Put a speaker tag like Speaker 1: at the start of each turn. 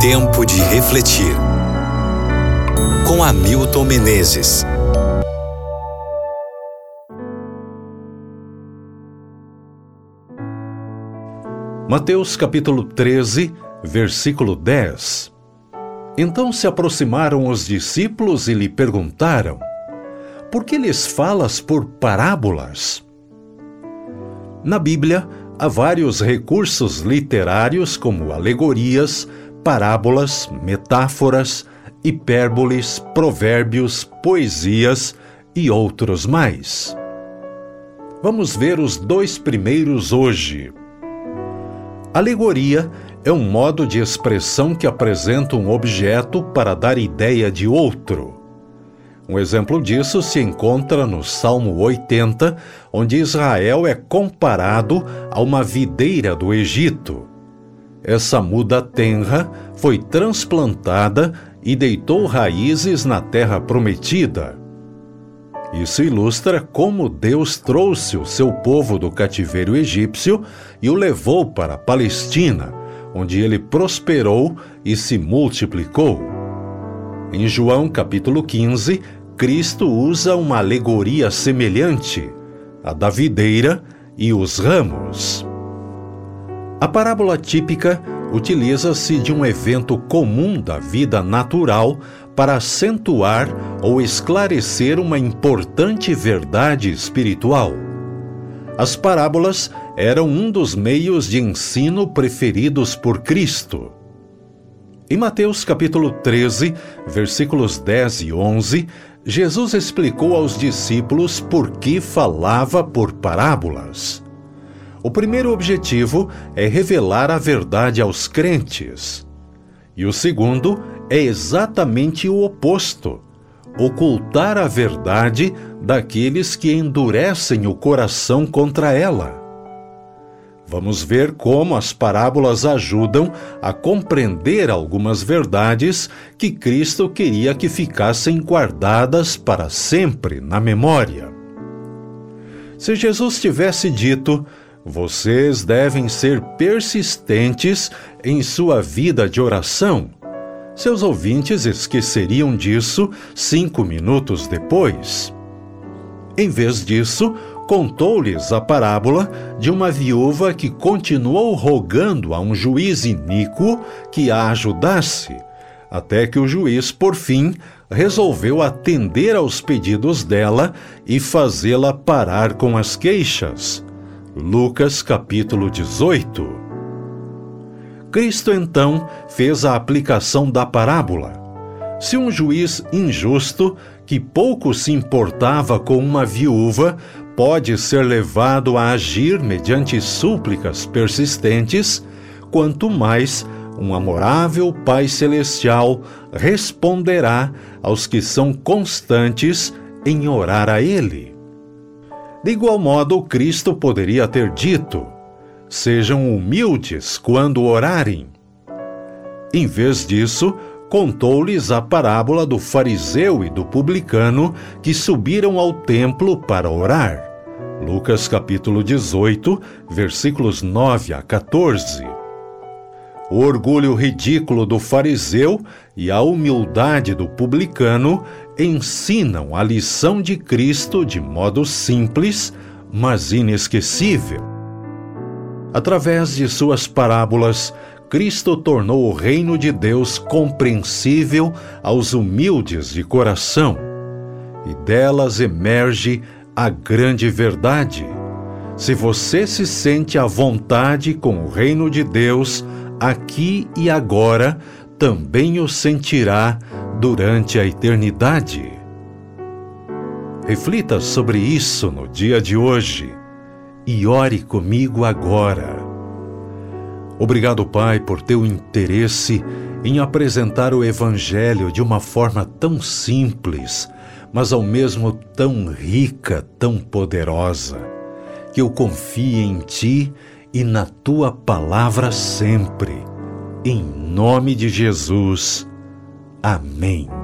Speaker 1: Tempo de refletir. Com Hamilton Menezes.
Speaker 2: Mateus capítulo 13, versículo 10. Então se aproximaram os discípulos e lhe perguntaram: Por que lhes falas por parábolas? Na Bíblia, há vários recursos literários como alegorias, parábolas, metáforas, hipérboles, provérbios, poesias e outros mais. Vamos ver os dois primeiros hoje. Alegoria é um modo de expressão que apresenta um objeto para dar ideia de outro. Um exemplo disso se encontra no Salmo 80, onde Israel é comparado a uma videira do Egito. Essa muda tenra foi transplantada e deitou raízes na terra prometida. Isso ilustra como Deus trouxe o seu povo do cativeiro egípcio e o levou para a Palestina, onde ele prosperou e se multiplicou. Em João capítulo 15, Cristo usa uma alegoria semelhante, a da videira e os ramos. A parábola típica utiliza-se de um evento comum da vida natural para acentuar ou esclarecer uma importante verdade espiritual. As parábolas eram um dos meios de ensino preferidos por Cristo. Em Mateus capítulo 13, versículos 10 e 11, Jesus explicou aos discípulos por que falava por parábolas. O primeiro objetivo é revelar a verdade aos crentes. E o segundo é exatamente o oposto: ocultar a verdade daqueles que endurecem o coração contra ela. Vamos ver como as parábolas ajudam a compreender algumas verdades que Cristo queria que ficassem guardadas para sempre na memória. Se Jesus tivesse dito, vocês devem ser persistentes em sua vida de oração. Seus ouvintes esqueceriam disso cinco minutos depois. Em vez disso, contou-lhes a parábola de uma viúva que continuou rogando a um juiz iníquo que a ajudasse, até que o juiz, por fim, resolveu atender aos pedidos dela e fazê-la parar com as queixas. Lucas capítulo 18. Cristo então fez a aplicação da parábola. Se um juiz injusto, que pouco se importava com uma viúva, pode ser levado a agir mediante súplicas persistentes, quanto mais um amorável Pai Celestial responderá aos que são constantes em orar a Ele. De igual modo, Cristo poderia ter dito: Sejam humildes quando orarem. Em vez disso, contou-lhes a parábola do fariseu e do publicano que subiram ao templo para orar. Lucas capítulo 18, versículos 9 a 14. O orgulho ridículo do fariseu e a humildade do publicano ensinam a lição de Cristo de modo simples, mas inesquecível. Através de suas parábolas, Cristo tornou o reino de Deus compreensível aos humildes de coração, e delas emerge a grande verdade. Se você se sente à vontade com o reino de Deus, aqui e agora, também o sentirá durante a eternidade. Reflita sobre isso no dia de hoje e ore comigo agora. Obrigado, Pai, por teu interesse em apresentar o Evangelho de uma forma tão simples, mas ao mesmo tão rica, tão poderosa, que eu confie em Ti e na Tua palavra sempre. Em nome de Jesus. Amém.